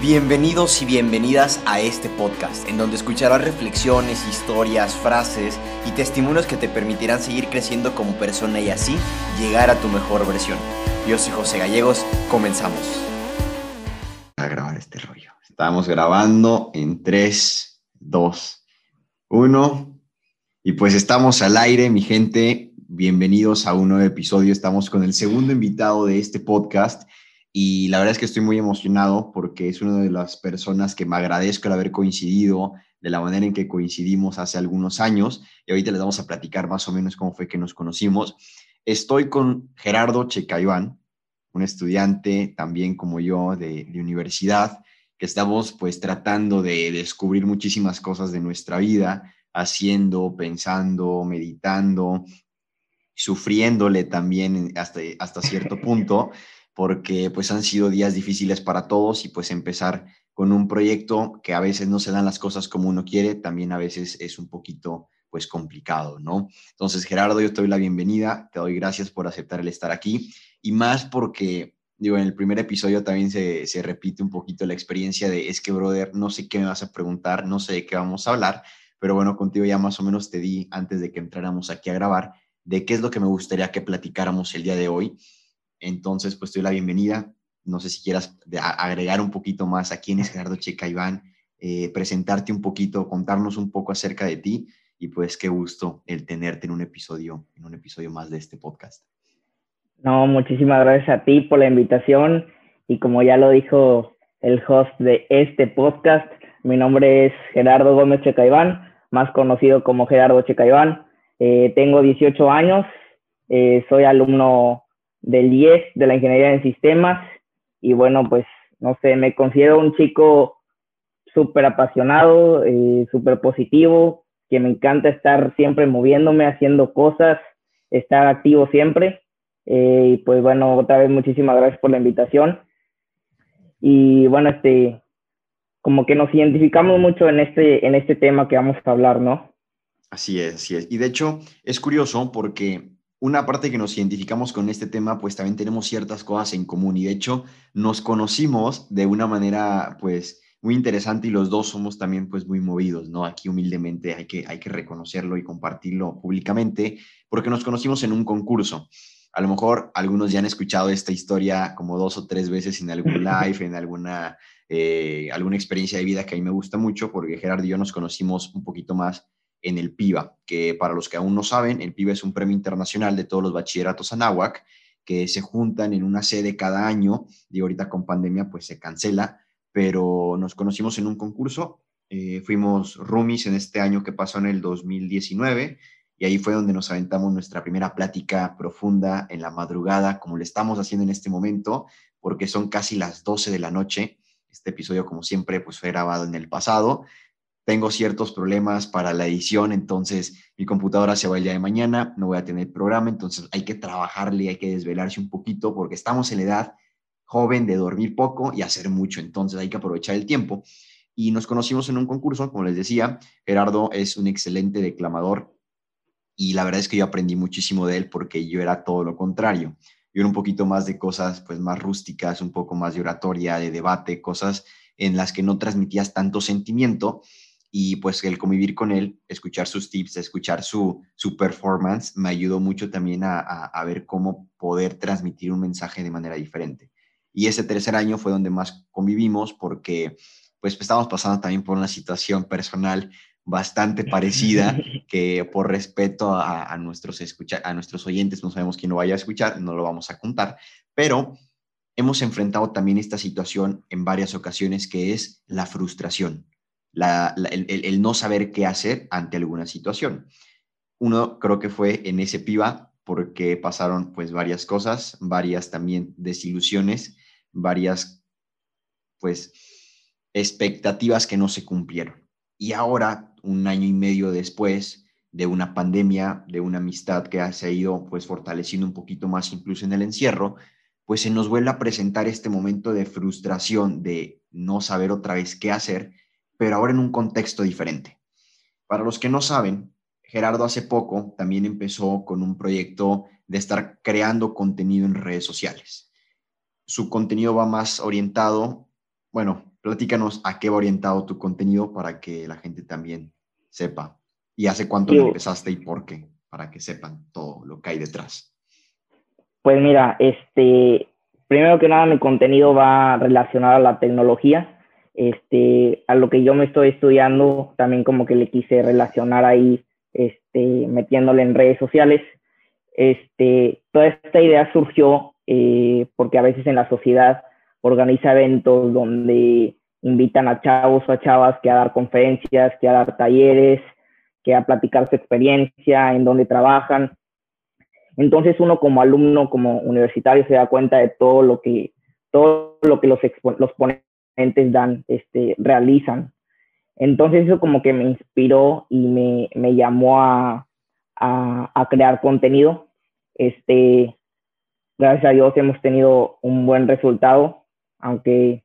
Bienvenidos y bienvenidas a este podcast, en donde escucharás reflexiones, historias, frases y testimonios que te permitirán seguir creciendo como persona y así llegar a tu mejor versión. Yo soy José Gallegos, comenzamos. A grabar este rollo. Estamos grabando en 3, 2, 1. Y pues estamos al aire, mi gente. Bienvenidos a un nuevo episodio. Estamos con el segundo invitado de este podcast y la verdad es que estoy muy emocionado porque es una de las personas que me agradezco el haber coincidido de la manera en que coincidimos hace algunos años y ahorita les vamos a platicar más o menos cómo fue que nos conocimos. Estoy con Gerardo Checaiván, un estudiante también como yo de, de universidad, que estamos pues tratando de descubrir muchísimas cosas de nuestra vida, haciendo, pensando, meditando, sufriéndole también hasta, hasta cierto punto porque pues han sido días difíciles para todos y pues empezar con un proyecto que a veces no se dan las cosas como uno quiere, también a veces es un poquito pues complicado, ¿no? Entonces, Gerardo, yo te doy la bienvenida, te doy gracias por aceptar el estar aquí y más porque, digo, en el primer episodio también se, se repite un poquito la experiencia de, es que, brother, no sé qué me vas a preguntar, no sé de qué vamos a hablar, pero bueno, contigo ya más o menos te di antes de que entráramos aquí a grabar de qué es lo que me gustaría que platicáramos el día de hoy entonces, pues te doy la bienvenida. No sé si quieras agregar un poquito más a quién es Gerardo Checa Iván, eh, presentarte un poquito, contarnos un poco acerca de ti y pues qué gusto el tenerte en un episodio, en un episodio más de este podcast. No, muchísimas gracias a ti por la invitación y como ya lo dijo el host de este podcast, mi nombre es Gerardo Gómez Checaiván, más conocido como Gerardo Checaiván. Eh, tengo 18 años, eh, soy alumno del IES, de la Ingeniería en Sistemas. Y bueno, pues, no sé, me considero un chico súper apasionado, eh, súper positivo, que me encanta estar siempre moviéndome, haciendo cosas, estar activo siempre. Eh, y pues bueno, otra vez muchísimas gracias por la invitación. Y bueno, este, como que nos identificamos mucho en este, en este tema que vamos a hablar, ¿no? Así es, así es. Y de hecho, es curioso porque una parte que nos identificamos con este tema, pues también tenemos ciertas cosas en común y de hecho nos conocimos de una manera pues muy interesante y los dos somos también pues muy movidos, ¿no? Aquí humildemente hay que, hay que reconocerlo y compartirlo públicamente porque nos conocimos en un concurso. A lo mejor algunos ya han escuchado esta historia como dos o tres veces en algún live, en alguna, eh, alguna experiencia de vida que a mí me gusta mucho porque Gerardo y yo nos conocimos un poquito más en el PIBA, que para los que aún no saben, el PIBA es un premio internacional de todos los bachilleratos anáhuac que se juntan en una sede cada año y ahorita con pandemia pues se cancela, pero nos conocimos en un concurso, eh, fuimos roomies en este año que pasó en el 2019 y ahí fue donde nos aventamos nuestra primera plática profunda en la madrugada, como le estamos haciendo en este momento, porque son casi las 12 de la noche. Este episodio, como siempre, pues fue grabado en el pasado, tengo ciertos problemas para la edición, entonces mi computadora se va el día de mañana, no voy a tener programa, entonces hay que trabajarle, hay que desvelarse un poquito porque estamos en la edad joven de dormir poco y hacer mucho, entonces hay que aprovechar el tiempo. Y nos conocimos en un concurso, como les decía, Gerardo es un excelente declamador y la verdad es que yo aprendí muchísimo de él porque yo era todo lo contrario. Yo era un poquito más de cosas pues más rústicas, un poco más de oratoria, de debate, cosas en las que no transmitías tanto sentimiento y pues el convivir con él, escuchar sus tips, escuchar su, su performance, me ayudó mucho también a, a, ver cómo poder transmitir un mensaje de manera diferente. Y ese tercer año fue donde más convivimos porque pues estábamos pasando también por una situación personal bastante parecida que por respeto a, a nuestros, escucha, a nuestros oyentes, no sabemos quién lo vaya a escuchar, no lo vamos a contar, pero hemos enfrentado también esta situación en varias ocasiones que es la frustración el, no saber qué hacer ante alguna situación. Uno creo que fue en ese piba porque pasaron pues varias cosas, varias también desilusiones, varias pues expectativas que no se cumplieron. Y ahora, un año y medio después de una pandemia, de una amistad que se ha ido pues fortaleciendo un poquito más incluso en el encierro, pues se nos vuelve a presentar este momento de frustración, de no saber otra vez qué hacer pero ahora en un contexto diferente. Para los que no saben, Gerardo hace poco también empezó con un proyecto de estar creando contenido en redes sociales. Su contenido va más orientado, bueno, platícanos a qué va orientado tu contenido para que la gente también sepa. ¿Y hace cuánto lo empezaste y por qué? Para que sepan todo lo que hay detrás. Pues mira, este, primero que nada mi contenido va relacionado a la tecnología. Este, a lo que yo me estoy estudiando, también como que le quise relacionar ahí, este, metiéndole en redes sociales. Este, toda esta idea surgió eh, porque a veces en la sociedad organiza eventos donde invitan a chavos o a chavas que a dar conferencias, que a dar talleres, que a platicar su experiencia, en donde trabajan. Entonces uno como alumno, como universitario, se da cuenta de todo lo que, todo lo que los, los dan, este, realizan. Entonces eso como que me inspiró y me, me llamó a, a, a, crear contenido. Este, gracias a Dios hemos tenido un buen resultado, aunque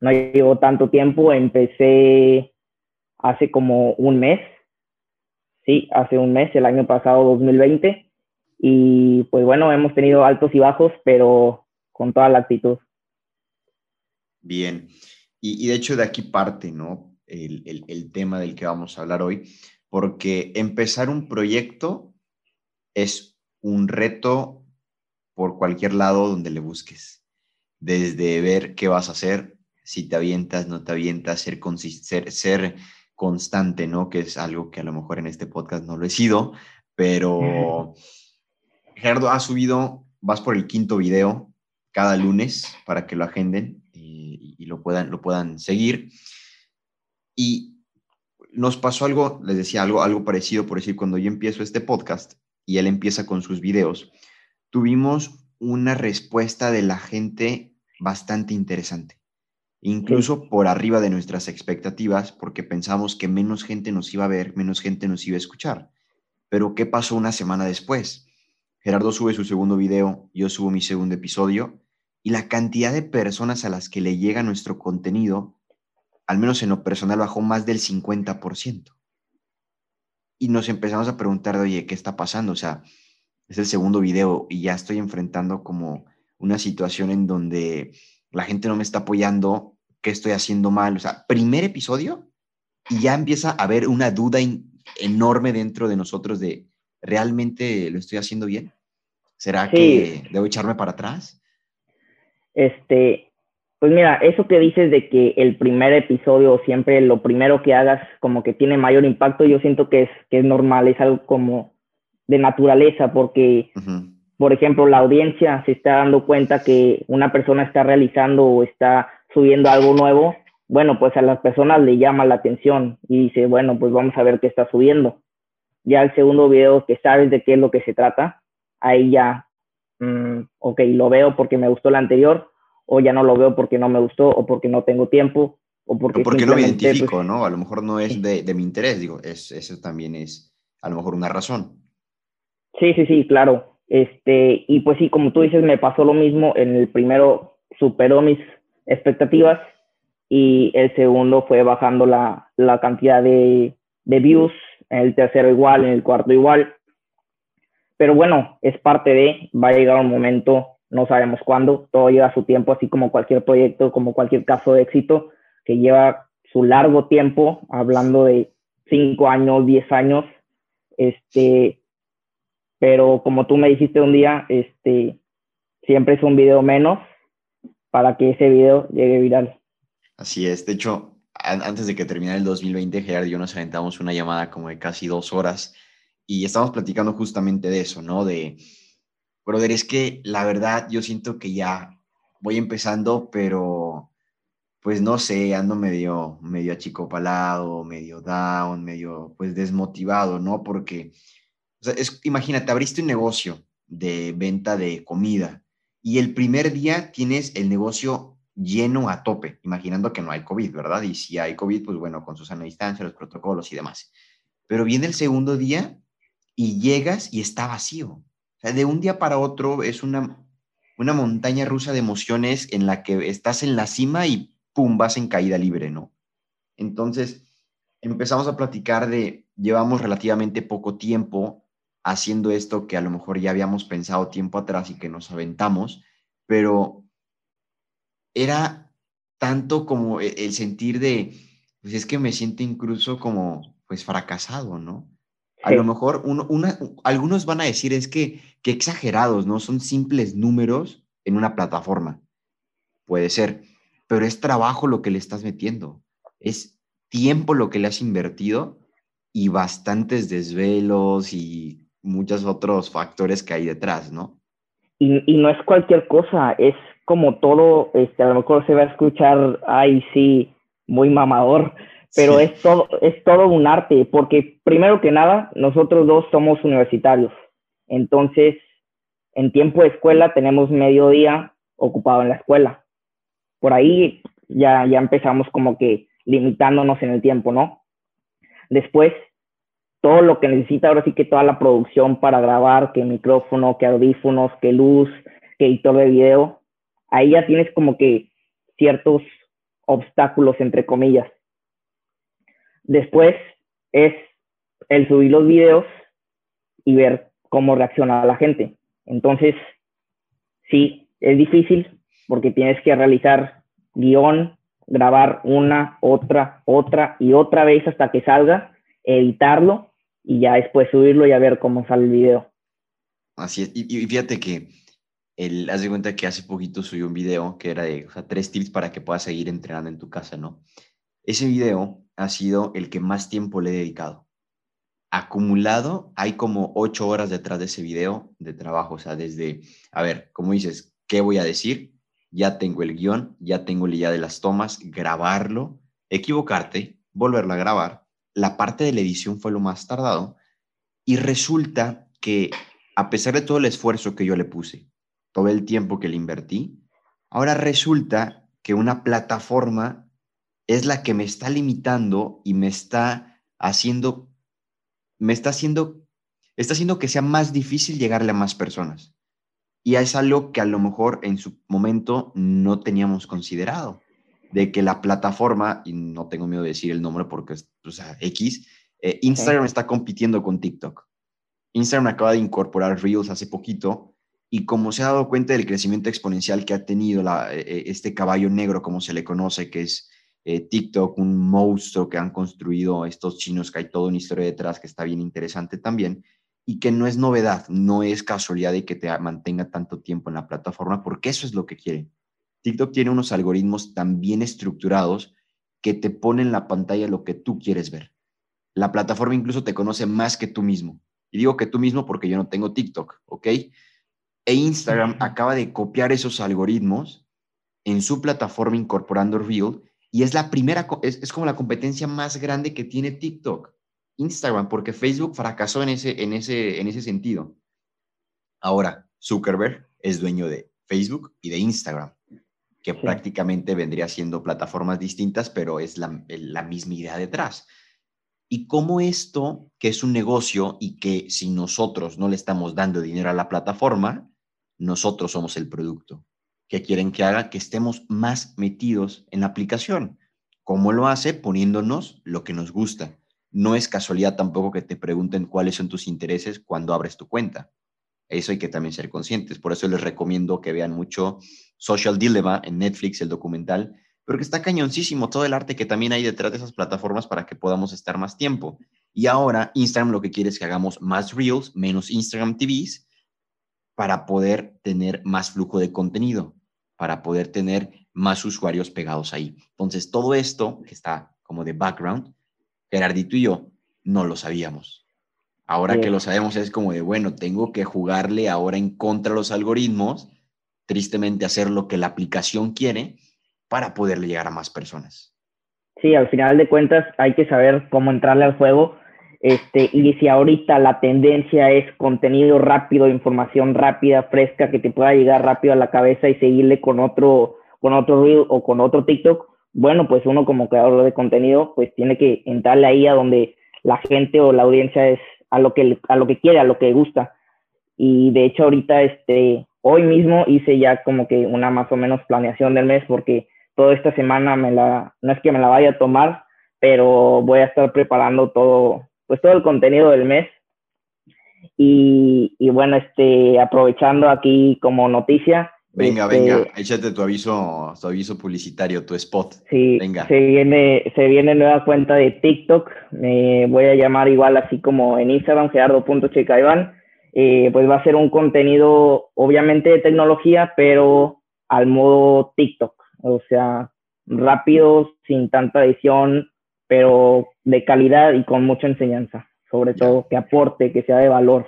no llevo tanto tiempo, empecé hace como un mes, sí, hace un mes, el año pasado 2020, y pues bueno, hemos tenido altos y bajos, pero con toda la actitud. Bien, y, de hecho de aquí parte, ¿no? El, el tema del que vamos a hablar hoy, porque empezar un proyecto es un reto por cualquier lado donde le busques, desde ver qué vas a hacer, si te avientas, no te avientas, ser, ser, ser constante, ¿no? Que es algo que a lo mejor en este podcast no lo he sido, pero Gerardo ha subido, vas por el quinto video cada lunes para que lo agenden y, y, lo, puedan, lo puedan seguir. Y nos pasó algo, les decía algo, algo parecido, por decir, cuando yo empiezo este podcast y él empieza con sus videos, tuvimos una respuesta de la gente bastante interesante incluso por arriba de nuestras expectativas, porque pensamos que menos gente nos iba a ver, menos gente nos iba a escuchar. Pero ¿qué pasó una semana después? Gerardo sube su segundo video, yo subo mi segundo episodio, y la cantidad de personas a las que le llega nuestro contenido, al menos en lo personal, bajó más del 50%. Y nos empezamos a preguntar, oye, ¿qué está pasando? O sea, es el segundo video y ya estoy enfrentando como una situación en donde la gente no me está apoyando qué estoy haciendo mal. O sea, primer episodio y ya empieza a haber una duda enorme dentro de nosotros de, ¿realmente lo estoy haciendo bien? ¿Será que debo echarme para atrás? Este, pues mira, eso que dices de que el primer episodio siempre lo primero que hagas como que tiene mayor impacto, yo siento que es, que es normal, es algo como de naturaleza, porque, por ejemplo, la audiencia se está dando cuenta que una persona está realizando o está subiendo algo nuevo, bueno, pues a las personas le llama la atención y dice, bueno, pues vamos a ver qué está subiendo. Ya el segundo video que sabes de qué es lo que se trata, ahí ya, mm, ok, lo veo porque me gustó el anterior, o ya no lo veo porque no me gustó, o porque no tengo tiempo, o porque... porque no me identifico, pues, ¿no? A lo mejor no es de, de mi interés, digo, es, eso también es a lo mejor una razón. Sí, sí, sí, claro. Este, y pues sí, como tú dices, me pasó lo mismo en el primero, superó mis expectativas y el segundo fue bajando la, la cantidad de, de, views, en el tercero igual, en el cuarto igual. Pero bueno, es parte de, va a llegar un momento, no sabemos cuándo, todo lleva su tiempo, así como cualquier proyecto, como cualquier caso de éxito, que lleva su largo tiempo, hablando de cinco años, diez años, este, pero como tú me dijiste un día, este, siempre es un video menos para que ese video llegue viral. Así es, de hecho, antes de que terminara el 2020, Gerard y yo nos aventamos una llamada como de casi dos horas y estamos platicando justamente de eso, ¿no? De, brother, es que la verdad yo siento que ya voy empezando, pero pues no sé, ando medio, medio achicopalado, medio down, medio pues desmotivado, ¿no? Porque, o sea, es, imagínate, abriste un negocio de venta de comida y el primer día tienes el negocio lleno a tope, imaginando que no hay COVID, ¿verdad? Y si hay COVID, pues bueno, con su sana distancia, los protocolos y demás. Pero viene el segundo día y llegas y está vacío. De un día para otro es una, una montaña rusa de emociones en la que estás en la cima y pum, vas en caída libre, ¿no? Entonces, empezamos a platicar de, llevamos relativamente poco tiempo haciendo esto que a lo mejor ya habíamos pensado tiempo atrás y que nos aventamos, pero era tanto como e, el sentir de, pues es que me siento incluso como, pues fracasado, ¿no? A lo mejor uno, una, algunos van a decir es que, que exagerados, ¿no? Son simples números en una plataforma. Puede ser, pero es trabajo lo que le estás metiendo. Es tiempo lo que le has invertido y bastantes desvelos y muchos otros factores que hay detrás, ¿no? Y, y no es cualquier cosa, es como todo, este, a lo mejor se va a escuchar, ay, sí, muy mamador, pero es, todo, es todo un arte, porque primero que nada, nosotros dos somos universitarios, entonces en tiempo de escuela tenemos medio día ocupado en la escuela. Por ahí ya, ya empezamos como que limitándonos en el tiempo, ¿no? Después, todo lo que necesita ahora sí que toda la producción para grabar, que micrófono, que audífonos, que luz, que editor de video, ahí ya tienes como que ciertos obstáculos, entre comillas. Después es el subir los videos y ver cómo reacciona la gente. Entonces, sí, es difícil porque tienes que realizar guion, grabar una, otra, otra y otra vez hasta que salga, editarlo y ya después subirlo y a ver cómo sale el video. Así es. Y, fíjate que el, haz de cuenta que hace poquito subí un video que era de tres tips para que puedas seguir entrenando en tu casa, ¿no? Ese video ha sido el que más tiempo le he dedicado. Acumulado, hay como ocho horas detrás de ese video de trabajo. O sea, desde, a ver, como dices, ¿qué voy a decir? Ya tengo el guion, ya tengo la idea de las tomas, grabarlo, equivocarte, volverlo a grabar. La parte de la edición fue lo más tardado. Y resulta que, a pesar de todo el esfuerzo que yo le puse, todo el tiempo que le invertí, ahora resulta que una plataforma es la que me está limitando y me está haciendo, me está haciendo, está haciendo que sea más difícil llegarle a más personas. Y es algo que a lo mejor en su momento no teníamos considerado, de que la plataforma, y no tengo miedo de decir el nombre porque es o sea, X, eh, Instagram está compitiendo con TikTok. Instagram acaba de incorporar Reels hace poquito y como se ha dado cuenta del crecimiento exponencial que ha tenido la, eh, eh, este caballo negro, como se le conoce, que es eh, TikTok, un monstruo que han construido estos chinos, que hay toda una historia detrás que está bien interesante también, y que no es novedad, no es casualidad de que te mantenga tanto tiempo en la plataforma, porque eso es lo que quiere. TikTok tiene unos algoritmos tan bien estructurados que te ponen en la pantalla lo que tú quieres ver. La plataforma incluso te conoce más que tú mismo. Y digo que tú mismo porque yo no tengo TikTok, ¿ok? E Instagram acaba de copiar esos algoritmos en su plataforma incorporando Reel y es la primera, es, como la competencia más grande que tiene TikTok, Instagram, porque Facebook fracasó en ese, en ese, en ese sentido. Ahora, Zuckerberg es dueño de Facebook y de Instagram, que prácticamente vendría siendo plataformas distintas, pero es la, la misma idea detrás. Y cómo esto, que es un negocio y que si nosotros no le estamos dando dinero a la plataforma, nosotros somos el producto que quieren que haga que estemos más metidos en la aplicación. ¿Cómo lo hace? Poniéndonos lo que nos gusta. No es casualidad tampoco que te pregunten cuáles son tus intereses cuando abres tu cuenta. Eso hay que también ser conscientes. Por eso les recomiendo que vean mucho Social Dilemma en Netflix, el documental, pero que está cañoncísimo todo el arte que también hay detrás de esas plataformas para que podamos estar más tiempo. Y ahora Instagram lo que quiere es que hagamos más Reels, menos Instagram TVs, para poder tener más flujo de contenido para poder tener más usuarios pegados ahí. Entonces, todo esto que está como de background, Gerardito y yo no lo sabíamos. Ahora que lo sabemos es como de, bueno, tengo que jugarle ahora en contra de los algoritmos, tristemente hacer lo que la aplicación quiere para poderle llegar a más personas. Sí, al final de cuentas hay que saber cómo entrarle al juego este, y si ahorita la tendencia es contenido rápido, información rápida, fresca, que te pueda llegar rápido a la cabeza y seguirle con otro, con otro reel o con otro TikTok, bueno, pues uno como creador de contenido, pues tiene que entrarle ahí a donde la gente o la audiencia es a lo que, a lo que quiere, a lo que gusta. Y de hecho ahorita, este, hoy mismo hice ya como que una más o menos planeación del mes porque toda esta semana me la, no es que me la vaya a tomar, pero voy a estar preparando todo, pues todo el contenido del mes. Y, y, bueno, este, aprovechando aquí como noticia, Venga, este, venga, échate tu aviso, tu aviso publicitario, tu spot. Sí, venga. Se viene, se viene nueva cuenta de TikTok. Me voy a llamar igual así como en Instagram, gerardo.checaiván. Eh, pues va a ser un contenido, obviamente, de tecnología, pero al modo TikTok. O sea, rápido, sin tanta edición, pero de calidad y con mucha enseñanza. Sobre todo, que aporte, que sea de valor.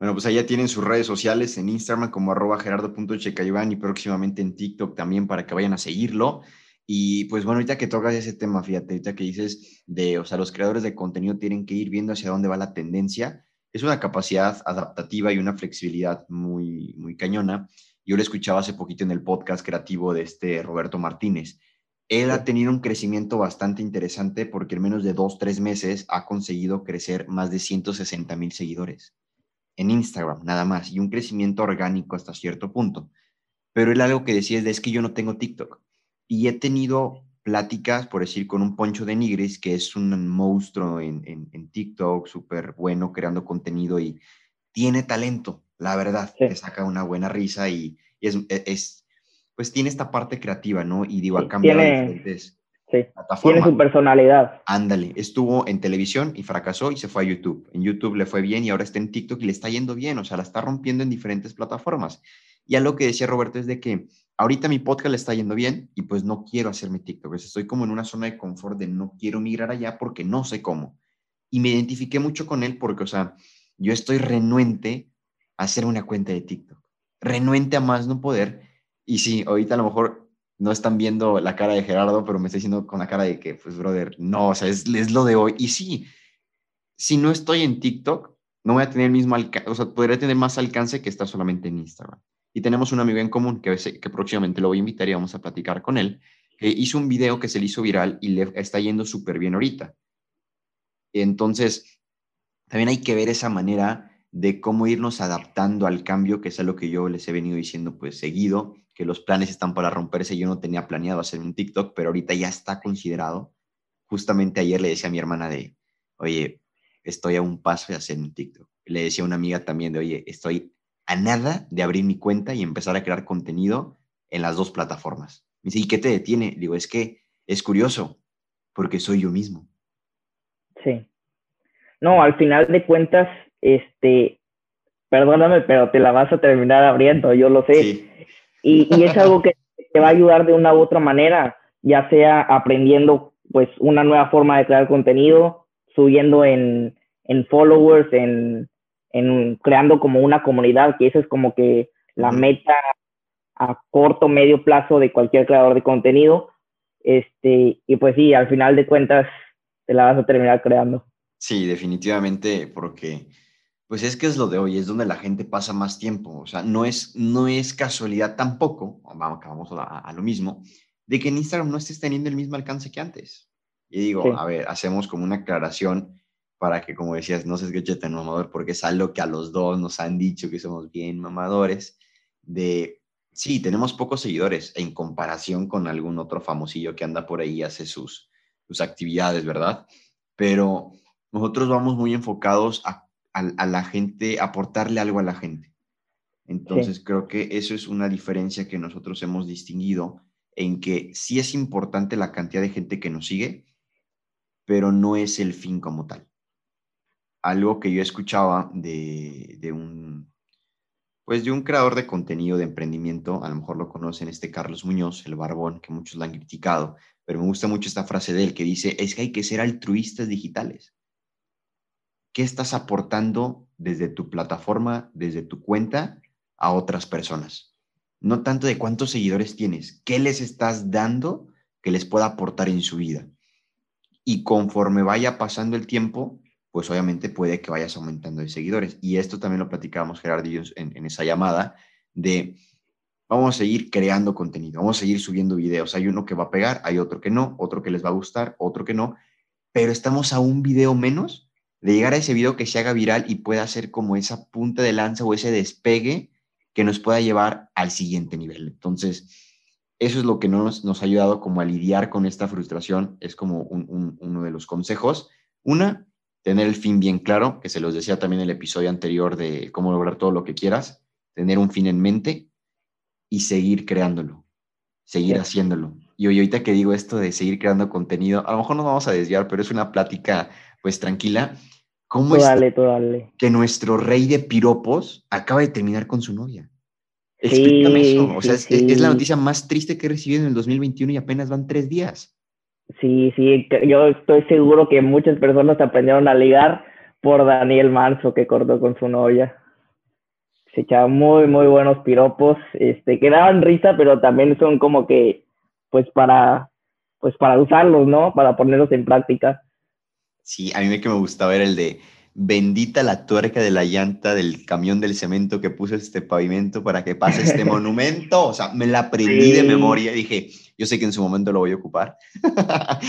Bueno, pues allá tienen sus redes sociales en Instagram como arroba gerardo.checaiván y próximamente en TikTok también para que vayan a seguirlo. Y pues bueno, ahorita que tocas ese tema, fíjate, ahorita que dices de, o sea, los creadores de contenido tienen que ir viendo hacia dónde va la tendencia, es una capacidad adaptativa y una flexibilidad muy, muy cañona. Yo lo escuchaba hace poquito en el podcast creativo de este Roberto Martínez. Él ha tenido un crecimiento bastante interesante porque en menos de dos, tres meses ha conseguido crecer más de 160 mil seguidores en Instagram, nada más, y un crecimiento orgánico hasta cierto punto. Pero él algo que decía es, de, es que yo no tengo TikTok. Y he tenido pláticas, por decir, con un Poncho de Nigris, que es un monstruo en, en, TikTok, súper bueno, creando contenido y tiene talento, la verdad, que saca una buena risa y, es, e, es, pues tiene esta parte creativa, ¿no? Y digo, ha cambiado diferentes Sí. Tiene su personalidad. Ándale, estuvo en televisión y fracasó y se fue a YouTube. En YouTube le fue bien y ahora está en TikTok y le está yendo bien, o sea, la está rompiendo en diferentes plataformas. Y a lo que decía Roberto es de que ahorita mi podcast le está yendo bien y pues no quiero hacerme TikTok. Estoy como en una zona de confort de no quiero migrar allá porque no sé cómo. Y me identifiqué mucho con él porque, o sea, yo estoy renuente a hacer una cuenta de TikTok. Renuente a más no poder. Y sí, ahorita a lo mejor no están viendo la cara de Gerardo, pero me está diciendo con la cara de que, pues, brother, no, o sea, es, es lo de hoy. Y sí, si no estoy en TikTok, no voy a tener el mismo alcance, o sea, podría tener más alcance que estar solamente en Instagram. Y tenemos un amigo en común que, que próximamente lo voy a invitar y vamos a platicar con él, que hizo un video que se le hizo viral y le está yendo súper bien ahorita. Entonces, también hay que ver esa manera de cómo irnos adaptando al cambio, que es algo que yo les he venido diciendo pues seguido, que los planes están para romperse. Yo no tenía planeado hacer un TikTok, pero ahorita ya está considerado. Justamente ayer le decía a mi hermana de, oye, estoy a un paso de hacer un TikTok. Le decía a una amiga también de, oye, estoy a nada de abrir mi cuenta y empezar a crear contenido en las dos plataformas. Me dice, ¿y qué te detiene? Digo, es que es curioso, porque soy yo mismo. Sí. No, al final de cuentas, este, perdóname, pero te la vas a terminar abriendo, yo lo sé. Sí. Y, es algo que te va a ayudar de una u otra manera, ya sea aprendiendo pues una nueva forma de crear contenido, subiendo en, en followers, en, en, creando como una comunidad, que eso es como que la meta a corto, medio plazo de cualquier creador de contenido. Este, y pues sí, al final de cuentas te la vas a terminar creando. Sí, definitivamente, porque pues es que es lo de hoy, es donde la gente pasa más tiempo. O sea, no es, no es casualidad tampoco, vamos, vamos a, lo mismo, de que en Instagram no estés teniendo el mismo alcance que antes. Y digo, a ver, hacemos como una aclaración para que, como decías, no se escuche tan mamador, porque es algo que a los dos nos han dicho que somos bien mamadores, de, sí, tenemos pocos seguidores en comparación con algún otro famosillo que anda por ahí y hace sus, sus actividades, ¿verdad? Pero nosotros vamos muy enfocados a a, la gente, aportarle algo a la gente. Entonces creo que eso es una diferencia que nosotros hemos distinguido en que sí es importante la cantidad de gente que nos sigue, pero no es el fin como tal. Algo que yo escuchaba de, de un pues de un creador de contenido de emprendimiento, a lo mejor lo conocen, este Carlos Muñoz, el barbón, que muchos lo han criticado, pero me gusta mucho esta frase de él que dice, es que hay que ser altruistas digitales. ¿Qué estás aportando desde tu plataforma, desde tu cuenta a otras personas? No tanto de cuántos seguidores tienes, qué les estás dando que les pueda aportar en su vida. Y conforme vaya pasando el tiempo, pues obviamente puede que vayas aumentando de seguidores. Y esto también lo platicábamos Gerardo y yo en, en esa llamada de vamos a seguir creando contenido, vamos a seguir subiendo videos. Hay uno que va a pegar, hay otro que no, otro que les va a gustar, otro que no, pero estamos a un video menos de llegar a ese video que se haga viral y pueda ser como esa punta de lanza o ese despegue que nos pueda llevar al siguiente nivel. Entonces, eso es lo que nos, nos ha ayudado como a lidiar con esta frustración, es como uno de los consejos. Una, tener el fin bien claro, que se los decía también en el episodio anterior de cómo lograr todo lo que quieras, tener un fin en mente. y seguir creándolo, seguir haciéndolo. Y hoy ahorita que digo esto de seguir creando contenido, a lo mejor nos vamos a desviar, pero es una plática pues tranquila. ¿Cómo es que nuestro rey de piropos acaba de terminar con su novia? Explícame eso. O sea, es, la noticia más triste que he recibido en el 2021 y apenas van tres días. Sí, sí, yo estoy seguro que muchas personas aprendieron a ligar por Daniel Manso que cortó con su novia. Se echaban muy, muy buenos piropos, este, que daban risa, pero también son como que, pues para, pues para usarlos, ¿no? Para ponerlos en práctica. Sí, a mí me que me gustaba ver el de bendita la tuerca de la llanta del camión del cemento que puso este pavimento para que pase este monumento. O sea, me la aprendí de memoria y dije, yo sé que en su momento lo voy a ocupar.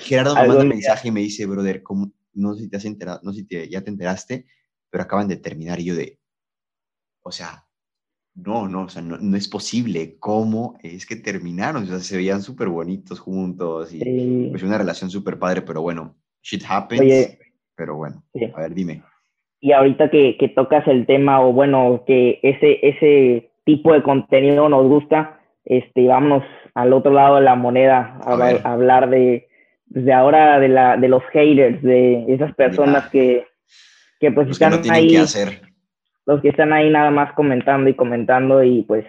Gerardo me manda un mensaje y me dice, brother, no sé si te has enterado, no sé si ya te enteraste, pero acaban de terminar y yo de, o sea, no, no, o sea, no, es posible. ¿Cómo es que terminaron? O sea, se veían súper bonitos juntos y pues una relación súper padre, pero bueno, shit happens. pero bueno, a ver, dime. Y ahorita que, que, tocas el tema, o bueno, que ese, ese tipo de contenido nos gusta, este, vámonos al otro lado de la moneda a, hablar de, de ahora de, la, de los haters, de esas personas que, que pues están ahí. hacer los que están ahí nada más comentando y comentando y pues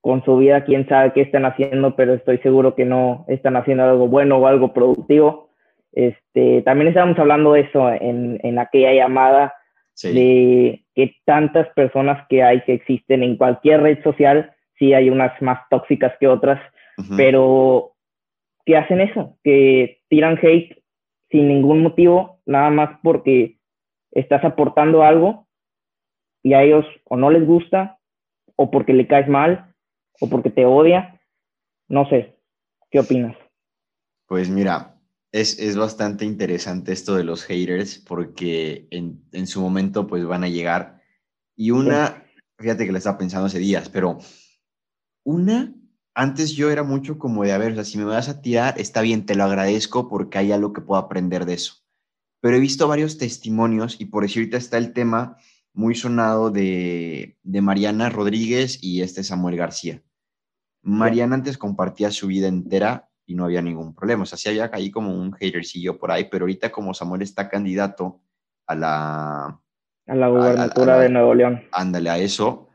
con su vida quién sabe qué están haciendo, pero estoy seguro que no están haciendo algo bueno o algo productivo. Este, también estábamos hablando de eso en, en aquella llamada de que tantas personas que hay que existen en cualquier red social, sí hay unas más tóxicas que otras, pero que hacen eso, que tiran hate sin ningún motivo, nada más porque estás aportando algo y a ellos o no les gusta, o porque le caes mal, o porque te odia. No sé, ¿qué opinas? Pues mira, es, es bastante interesante esto de los haters porque en, en, su momento pues van a llegar. Y una, fíjate que le estaba pensando hace días, pero una, antes yo era mucho como de, a ver, o sea, si me vas a tirar, está bien, te lo agradezco porque hay algo que puedo aprender de eso. Pero he visto varios testimonios y por decir ahorita está el tema muy sonado de, Mariana Rodríguez y este Samuel García. Mariana antes compartía su vida entera y no había ningún problema. O sea, sí había ahí como un hatercillo por ahí, pero ahorita como Samuel está candidato a la... A la gubernatura de Nuevo León. Ándale, a eso.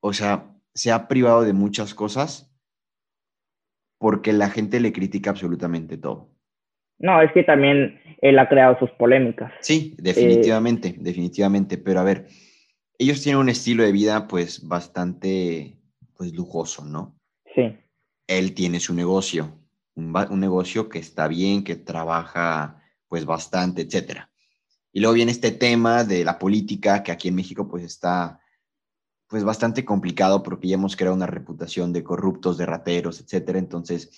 O sea, se ha privado de muchas cosas porque la gente le critica absolutamente todo. No, es que también él ha creado sus polémicas. Sí, definitivamente, definitivamente. Pero a ver, ellos tienen un estilo de vida pues bastante pues lujoso, ¿no? Sí. Él tiene su negocio, un, negocio que está bien, que trabaja pues bastante, etcétera. Y luego viene este tema de la política que aquí en México pues está pues bastante complicado porque ya hemos creado una reputación de corruptos, de rateros, etcétera. Entonces,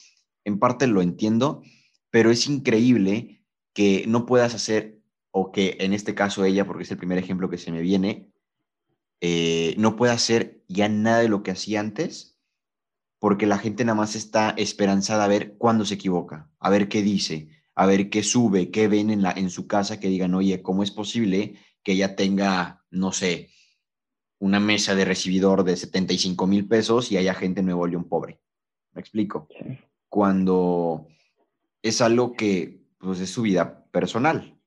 en parte lo entiendo, pero es increíble que no puedas hacer, o que en este caso ella, porque es el primer ejemplo que se me viene, eh, no pueda hacer ya nada de lo que hacía antes, porque la gente nada más está esperanzada a ver cuándo se equivoca, a ver qué dice, a ver qué sube, qué ven en, la, en su casa, que digan, oye, ¿cómo es posible que ella tenga, no sé, una mesa de recibidor de 75 mil pesos y haya gente en Nuevo León pobre? ¿Me explico? Cuando es algo que pues, es su vida personal.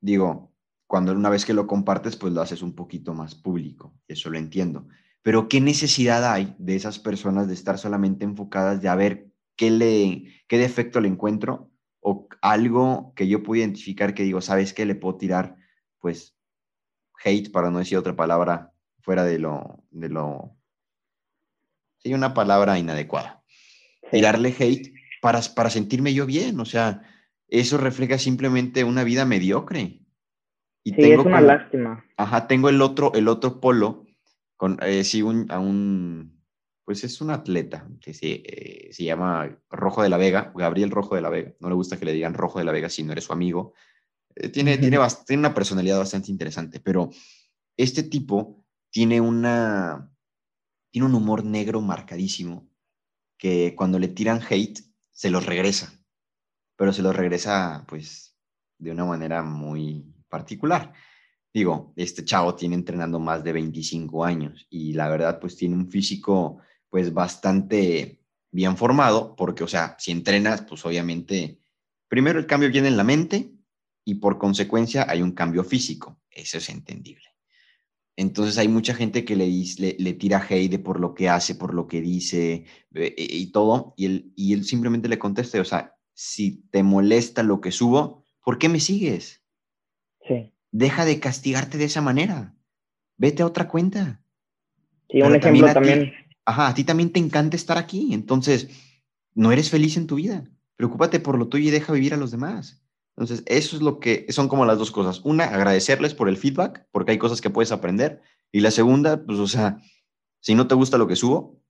Digo, cuando una vez que lo compartes, pues lo haces un poquito más público, eso lo entiendo. Pero ¿qué necesidad hay de esas personas de estar solamente enfocadas de a ver qué, le, qué defecto le encuentro o algo que yo puedo identificar que digo, ¿sabes qué? Le puedo tirar, pues, hate, para no decir otra palabra fuera de lo, de lo, sí, una palabra inadecuada. Tirarle hate para, para sentirme yo bien. O sea, eso refleja simplemente una vida mediocre. Y sí, tengo es una lástima. Ajá, tengo el otro, el otro polo, con, eh, sí, un, a un, pues es un atleta que se, eh, se llama Rojo de la Vega, Gabriel Rojo de la Vega. No le gusta que le digan Rojo de la Vega si no eres su amigo. Eh, tiene, tiene, tiene una personalidad bastante interesante, pero este tipo tiene una, tiene un humor negro marcadísimo que cuando le tiran hate, se los regresa, pero se los regresa pues de una manera muy particular. Digo, este chavo tiene entrenando más de 25 años y la verdad pues tiene un físico pues bastante bien formado porque, o sea, si entrenas pues obviamente, primero el cambio viene en la mente y por consecuencia hay un cambio físico, eso es entendible. Entonces hay mucha gente que le, le, le tira hate por lo que hace, por lo que dice eh, y todo, y él, y él simplemente le contesta, o sea, si te molesta lo que subo, ¿por qué me sigues? Sí. Deja de castigarte de esa manera. Vete a otra cuenta. Sí, un ejemplo también, también. ajá, a ti también te encanta estar aquí. Entonces, no eres feliz en tu vida. Preocúpate por lo tuyo y deja vivir a los demás. Entonces, eso es lo que son como las dos cosas. Una, agradecerles por el feedback, porque hay cosas que puedes aprender. Y la segunda, pues, o sea, si no te gusta lo que subo,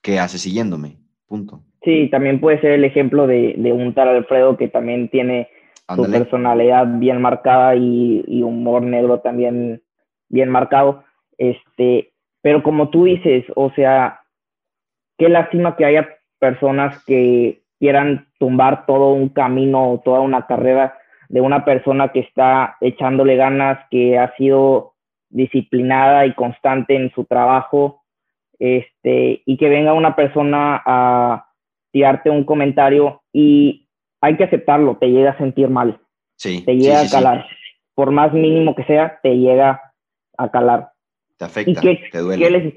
¿qué haces siguiéndome? Punto. Sí, también puede ser el ejemplo de, de un tal Alfredo que también tiene su personalidad bien marcada y, y, humor negro también bien marcado. Este, pero como tú dices, o sea, qué lástima que haya personas que quieran tumbar todo un camino o toda una carrera de una persona que está echándole ganas, que ha sido disciplinada y constante en su trabajo, este, y que venga una persona a tirarte un comentario y hay que aceptarlo, te llega a sentir mal. Sí. Te llega sí, sí, a calar. Sí. Por más mínimo que sea, te llega a calar. Te afecta, ¿Y qué, te duele. qué les,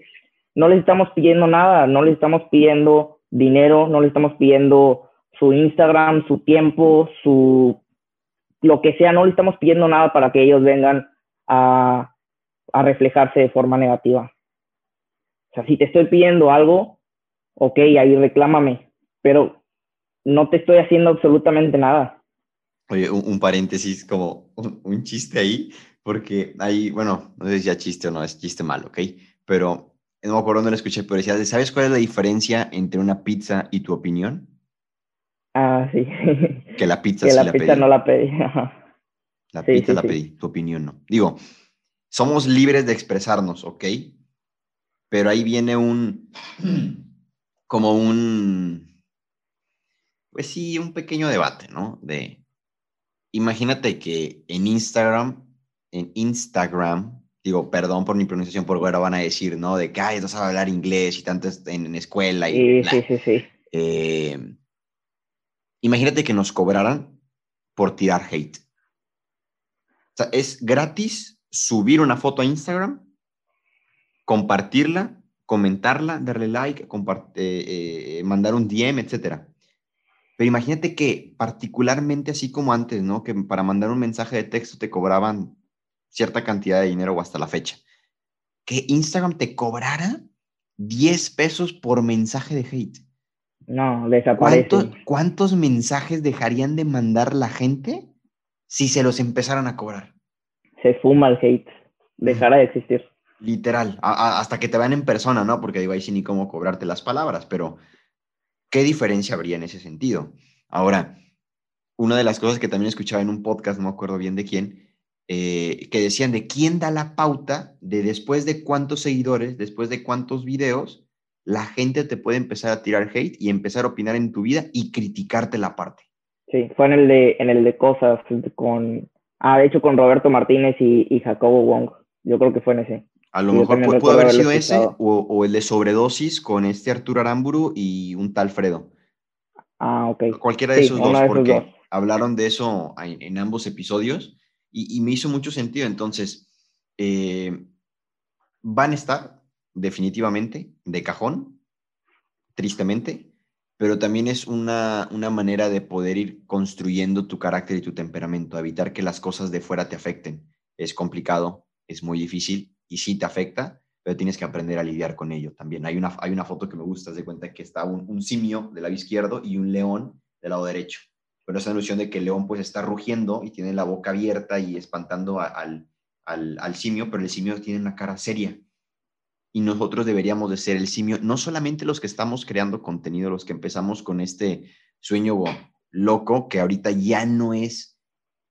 no les estamos pidiendo nada, no les estamos pidiendo dinero, no les estamos pidiendo su Instagram, su tiempo, su lo que sea, no le estamos pidiendo nada para que ellos vengan a, a reflejarse de forma negativa. O sea, si te estoy pidiendo algo, ok, ahí reclámame, pero no te estoy haciendo absolutamente nada. Oye, un, un paréntesis, como un, un, chiste ahí, porque ahí, bueno, no sé si ya chiste o no, es chiste malo, ¿ok? Pero no me acuerdo dónde lo escuché, pero decía, ¿sabes cuál es la diferencia entre una pizza y tu opinión? Ah, sí. Que la pizza que sí la, la pizza pedí. no la pedí. La Sí, pizza sí, la sí. pedí, tu opinión no. Digo, somos libres de expresarnos, ¿ok? Pero ahí viene un, como un, pues sí, un pequeño debate, ¿no? De, imagínate que en Instagram, en Instagram, digo, perdón por mi pronunciación, porque ahora van a decir, ¿no? De que, ay, no sabe hablar inglés y tanto en, en escuela y Sí, bla". sí, sí, sí. Eh, imagínate que nos cobraran por tirar hate. O sea, es gratis subir una foto a Instagram, compartirla, comentarla, darle like, compart- eh, eh, mandar un DM, etc. Pero imagínate que particularmente así como antes, ¿no? Que para mandar un mensaje de texto te cobraban cierta cantidad de dinero o hasta la fecha. Que Instagram te cobrara 10 pesos por mensaje de hate. No, desaparece. ¿Cuántos, ¿Cuántos mensajes dejarían de mandar la gente si se los empezaran a cobrar? Se fuma el hate. Dejará de existir. Literal, a- a- hasta que te vean en persona, ¿no? Porque digo, ahí sí ni cómo cobrarte las palabras, pero ¿qué diferencia habría en ese sentido? Ahora, una de las cosas que también escuchaba en un podcast, no me acuerdo bien de quién, eh, que decían de quién da la pauta de después de cuántos seguidores, después de cuántos videos, la gente te puede empezar a tirar hate y empezar a opinar en tu vida y criticarte la parte. Sí, fue en el de, en el de cosas con, ah, de hecho con Roberto Martínez y, y Jacobo Wong. Yo creo que fue en ese. A lo mejor también pu- pudo recuerdo haber sido ese o, o el de sobredosis con este Arturo Aramburu y un tal Fredo. Ah, ok. Cualquiera de Sí, esos dos, de esos porque dos. hablaron de eso en, en ambos episodios y, y me hizo mucho sentido. Entonces, eh, van a estar definitivamente de cajón, tristemente, pero también es una, una manera de poder ir construyendo tu carácter y tu temperamento, evitar que las cosas de fuera te afecten. Es complicado, es muy difícil y sí te afecta, pero tienes que aprender a lidiar con ello también. Hay una, hay una foto que me gusta, de cuenta que está un, un simio del lado izquierdo y un león del lado derecho. Pero esa ilusión de que el león pues está rugiendo y tiene la boca abierta y espantando a- al, al, al simio, pero el simio tiene una cara seria. Y nosotros deberíamos de ser el simio, no solamente los que estamos creando contenido, los que empezamos con este sueño loco, que ahorita ya no es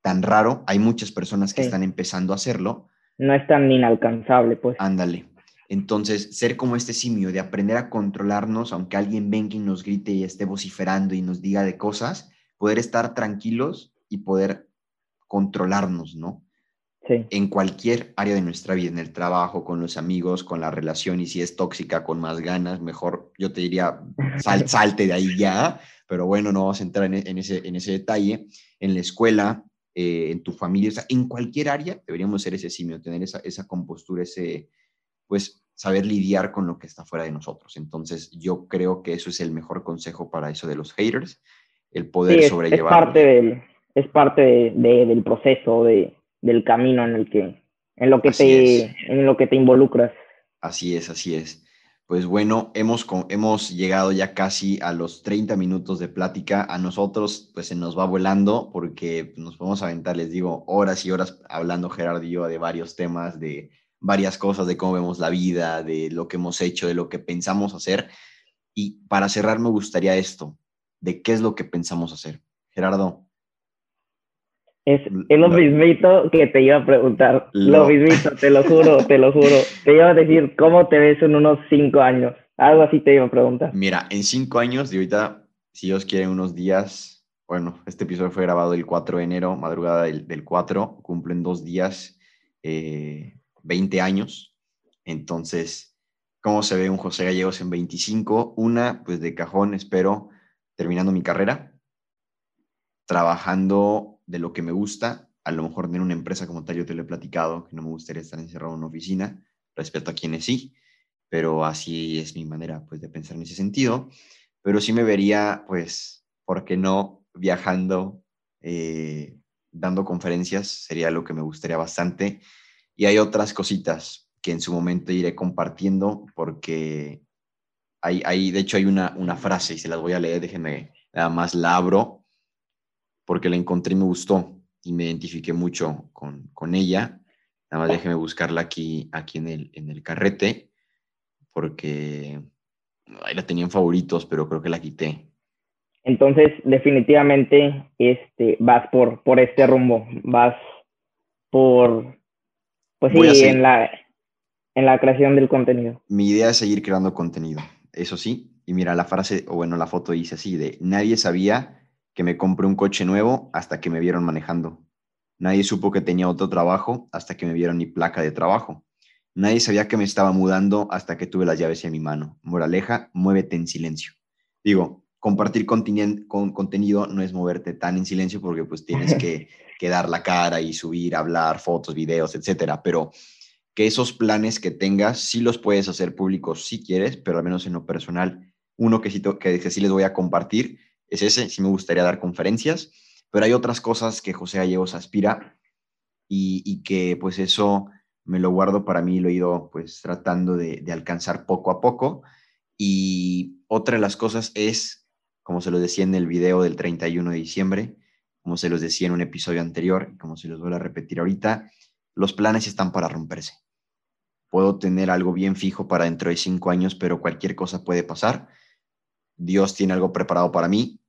tan raro, hay muchas personas que Sí. están empezando a hacerlo, No es tan inalcanzable, pues. Ándale. Entonces, ser como este simio, de aprender a controlarnos, aunque alguien venga y nos grite y esté vociferando y nos diga de cosas, poder estar tranquilos y poder controlarnos, ¿no? en cualquier área de nuestra vida, en el trabajo, con los amigos, con la relación, y si es tóxica, con más ganas, mejor yo te diría, sal, salte de ahí ya, pero bueno, no vamos a entrar en, ese, en ese detalle. En la escuela, eh, en tu familia, en cualquier área deberíamos ser ese simio, tener esa, esa compostura, ese, pues, saber lidiar con lo que está fuera de nosotros. Entonces, yo creo que eso es el mejor consejo para eso de los haters, el poder sobrellevar. Es parte del, es parte del proceso, de, del camino en el que, en lo que te, en lo que te involucras. Así es, así es. Pues bueno, hemos, hemos llegado ya casi a los 30 minutos de plática. A nosotros, pues se nos va volando porque nos podemos aventar, les digo, horas y horas hablando Gerardo y yo de varios temas, de varias cosas, de cómo vemos la vida, de lo que hemos hecho, de lo que pensamos hacer. Y para cerrar, me gustaría esto, de qué es lo que pensamos hacer. Gerardo, es, lo, mismito que te iba a preguntar. Lo, mismito, te lo juro, te lo juro. Te iba a decir, ¿cómo te ves en unos cinco años? Algo así te iba a preguntar. Mira, en cinco años, de ahorita, si Dios quiere, unos días, bueno, este episodio fue grabado el 4 de enero, madrugada del, del 4, cumplen dos días, eh, 20 años. Entonces, ¿cómo se ve un José Gallegos en 25? Una, pues de cajón, espero, terminando mi carrera, trabajando de lo que me gusta, a lo mejor tener una empresa como tal, yo te lo he platicado, que no me gustaría estar encerrado en una oficina, respecto a quienes sí, pero así es mi manera pues de pensar en ese sentido, pero sí me vería pues, ¿por qué no? Viajando, eh, dando conferencias, sería lo que me gustaría bastante. Y hay otras cositas que en su momento iré compartiendo porque hay, hay de hecho hay una, una frase y se las voy a leer, déjenme nada más la abro porque la encontré y me gustó y me identifiqué mucho con, con ella. Nada más déjeme buscarla aquí, aquí en, el, en el carrete, porque ahí la tenía en favoritos, pero creo que la quité. Entonces, definitivamente, este, vas por, por este rumbo, vas por, pues sí, en la, en la creación del contenido. Mi idea es seguir creando contenido, eso sí. Y mira, la frase, o bueno, la foto dice así, de nadie sabía que me compré un coche nuevo hasta que me vieron manejando. Nadie supo que tenía otro trabajo hasta que me vieron mi placa de trabajo. Nadie sabía que me estaba mudando hasta que tuve las llaves en mi mano. Moraleja, muévete en silencio. Digo, compartir con, contenido no es moverte tan en silencio porque pues tienes que, que, dar la cara y subir, hablar, fotos, videos, etcétera. Pero que esos planes que tengas sí los puedes hacer públicos si quieres, pero al menos en lo personal, uno que sí, que sí les voy a compartir es ese, sí me gustaría dar conferencias, pero hay otras cosas que José Gallegos aspira y, que pues eso me lo guardo para mí, lo he ido pues tratando de, alcanzar poco a poco. Y otra de las cosas es, como se lo decía en el video del 31 de diciembre, como se los decía en un episodio anterior, como se los voy a repetir ahorita, los planes están para romperse. Puedo tener algo bien fijo para dentro de cinco años, pero cualquier cosa puede pasar. Dios tiene algo preparado para mí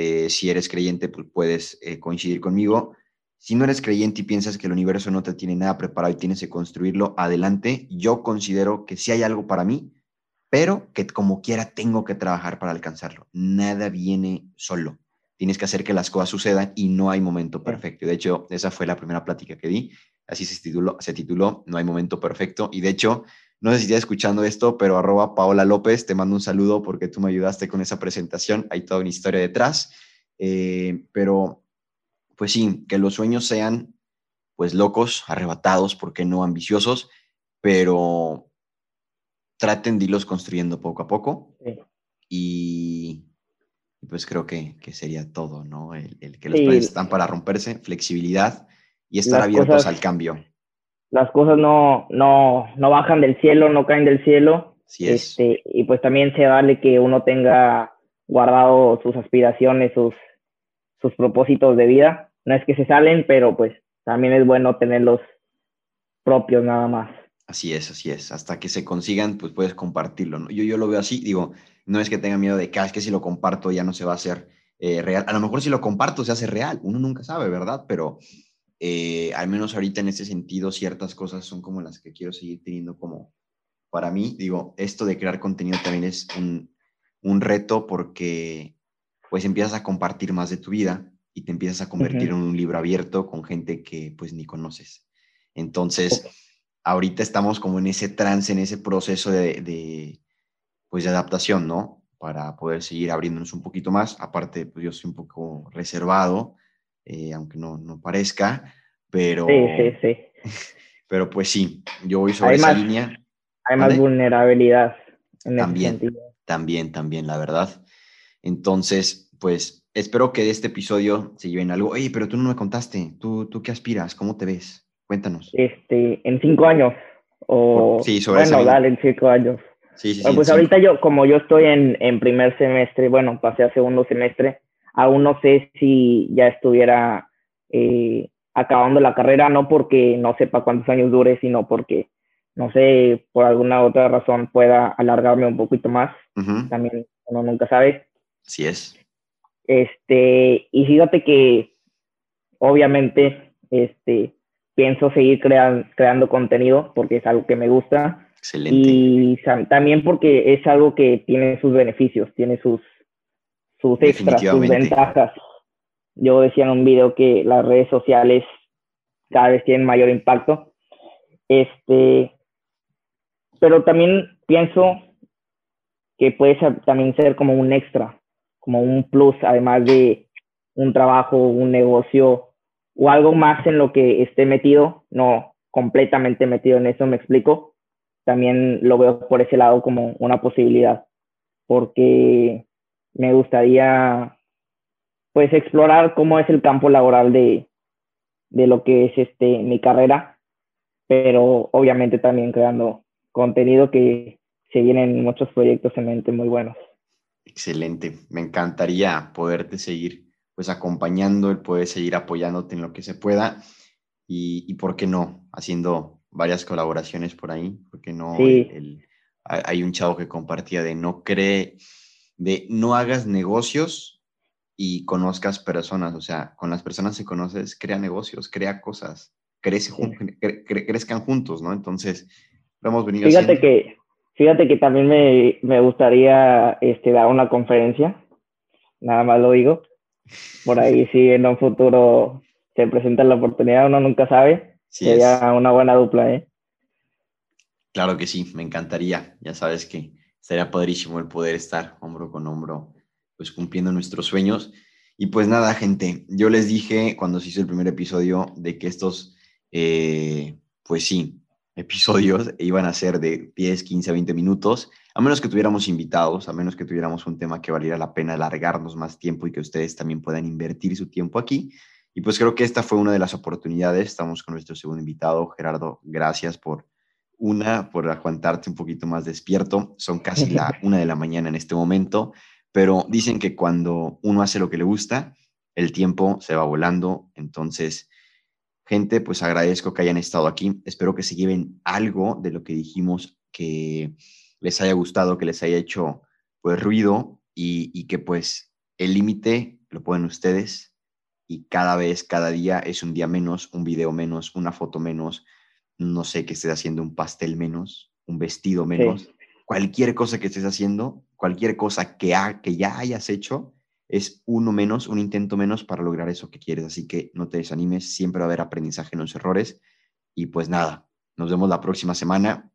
eh, si eres creyente, pues puedes eh, coincidir conmigo. Si no eres creyente y piensas que el universo no te tiene nada preparado y tienes que construirlo, adelante. Yo considero que sí hay algo para mí, pero que como quiera tengo que trabajar para alcanzarlo. Nada viene solo. Tienes que hacer que las cosas sucedan y no hay momento perfecto. De hecho, esa fue la primera plática que di. Así se tituló, se tituló No hay momento perfecto. Y de hecho, no sé si escuchando esto, pero arroba Paola López, te mando un saludo porque tú me ayudaste con esa presentación. Hay toda una historia detrás. Eh, pero, pues sí, que los sueños sean, pues locos, arrebatados, porque no ambiciosos, pero traten de irlos construyendo poco a poco. Y pues creo que, sería todo, ¿no? El, que los planes están para romperse, flexibilidad y estar abiertos al cambio las cosas no, no, no bajan del cielo, no caen del cielo. Sí es. Este, y pues también se vale que uno tenga guardado sus aspiraciones, sus, sus propósitos de vida. No es que se salen, pero pues también es bueno tenerlos propios nada más. Así es, así es. Hasta que se consigan, pues puedes compartirlo. ¿no? Yo, yo lo veo así, digo, no es que tenga miedo de que, ah, es que si lo comparto ya no se va a hacer eh, real. A lo mejor si lo comparto se hace real, uno nunca sabe, ¿verdad? Pero eh, al menos ahorita en ese sentido, ciertas cosas son como las que quiero seguir teniendo como para mí. Digo, esto de crear contenido también es un, un reto porque pues empiezas a compartir más de tu vida y te empiezas a convertir en un libro abierto con gente que pues ni conoces. Entonces, ahorita estamos como en ese trance, en ese proceso de, pues, de adaptación, ¿no? Para poder seguir abriéndonos un poquito más. Aparte, pues yo soy un poco reservado, eh, aunque no, no parezca, pero... Sí, sí, sí. Pero pues sí, yo voy sobre esa línea. Hay más vulnerabilidad en también, ese sentido. También, también, la verdad. Entonces, pues espero que de este episodio se lleven algo. Oye, pero tú no me contaste. ¿Tú, tú qué aspiras? ¿Cómo te ves? Cuéntanos. Este, en cinco años. O, sí, sobre bueno, dale, en cinco años. Sí, sí, sí, pues ahorita yo, como yo estoy en, en primer semestre, bueno, pasé a segundo semestre, aún no sé si ya estuviera eh, acabando la carrera, no porque no sepa cuántos años dure, sino porque, no sé, por alguna otra razón pueda alargarme un poquito más. También uno nunca sabe. Sí es. Este, y fíjate que obviamente este, pienso seguir creando contenido porque es algo que me gusta. Excelente. Y también porque es algo que tiene sus beneficios, tiene sus, sus extras, sus ventajas. Yo decía en un video que las redes sociales cada vez tienen mayor impacto. Este, pero también pienso que puede también ser como un extra, como un plus, además de un trabajo, un negocio o algo más en lo que esté metido, no completamente metido en eso, me explico. También lo veo por ese lado como una posibilidad, porque me gustaría pues explorar cómo es el campo laboral de, de lo que es este mi carrera, pero obviamente también creando contenido que se vienen muchos proyectos en mente muy buenos. Excelente, me encantaría poderte seguir pues acompañando, el poder seguir apoyándote en lo que se pueda y, y por qué no, haciendo varias colaboraciones por ahí, porque no, hay un chavo que compartía de no cree, de no hagas negocios y conozcas personas, o sea, con las personas que conoces, crea negocios, crea cosas, crece, crezcan juntos, ¿no? Entonces, hemos venido fíjate Que, fíjate que también me, me, gustaría este, dar una conferencia, nada más lo digo, por ahí si en un futuro se presenta la oportunidad, uno nunca sabe, sería una buena dupla, ¿eh? Claro que sí, me encantaría, ya sabes que sería padrísimo el poder estar hombro con hombro pues cumpliendo nuestros sueños. Y pues nada, gente, yo les dije cuando se hizo el primer episodio de que estos, eh, pues sí, episodios iban a ser de 10, 15, 20 minutos, a menos que tuviéramos invitados, a menos que tuviéramos un tema que valiera la pena alargarnos más tiempo y que ustedes también puedan invertir su tiempo aquí. Y pues creo que esta fue una de las oportunidades. Estamos con nuestro segundo invitado, Gerardo. Gracias por una, por aguantarte un poquito más despierto. Son casi la una de la mañana en este momento pero dicen que cuando uno hace lo que le gusta, el tiempo se va volando. Entonces, gente, pues agradezco que hayan estado aquí. Espero que se lleven algo de lo que dijimos que les haya gustado, que les haya hecho pues ruido y, que pues el límite lo ponen ustedes y cada vez, cada día es un día menos, un video menos, una foto menos, no sé, que estés haciendo un pastel menos, un vestido menos cualquier cosa que estés haciendo, cualquier cosa que, que ya hayas hecho, es uno menos, un intento menos para lograr eso que quieres. Así que no te desanimes, siempre va a haber aprendizaje en los errores. Y pues nada, nos vemos la próxima semana,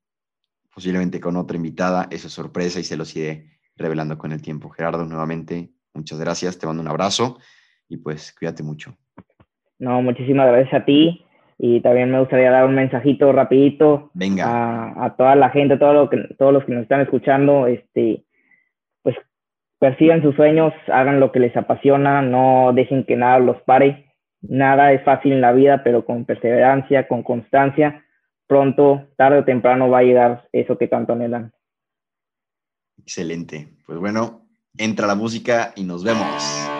posiblemente con otra invitada, esa sorpresa y se los iré revelando con el tiempo. Gerardo, nuevamente, muchas gracias, te mando un abrazo y pues cuídate mucho. No, muchísimas gracias a ti. Y también me gustaría dar un mensajito rapidito A, toda la gente, todo lo que, todos los que nos están escuchando, este, pues persigan sus sueños, hagan lo que les apasiona, no dejen que nada los pare. Nada es fácil en la vida, pero con perseverancia, con constancia, pronto, tarde o temprano va a llegar eso que tanto anhelan. Excelente. Pues bueno, entra la música y nos vemos.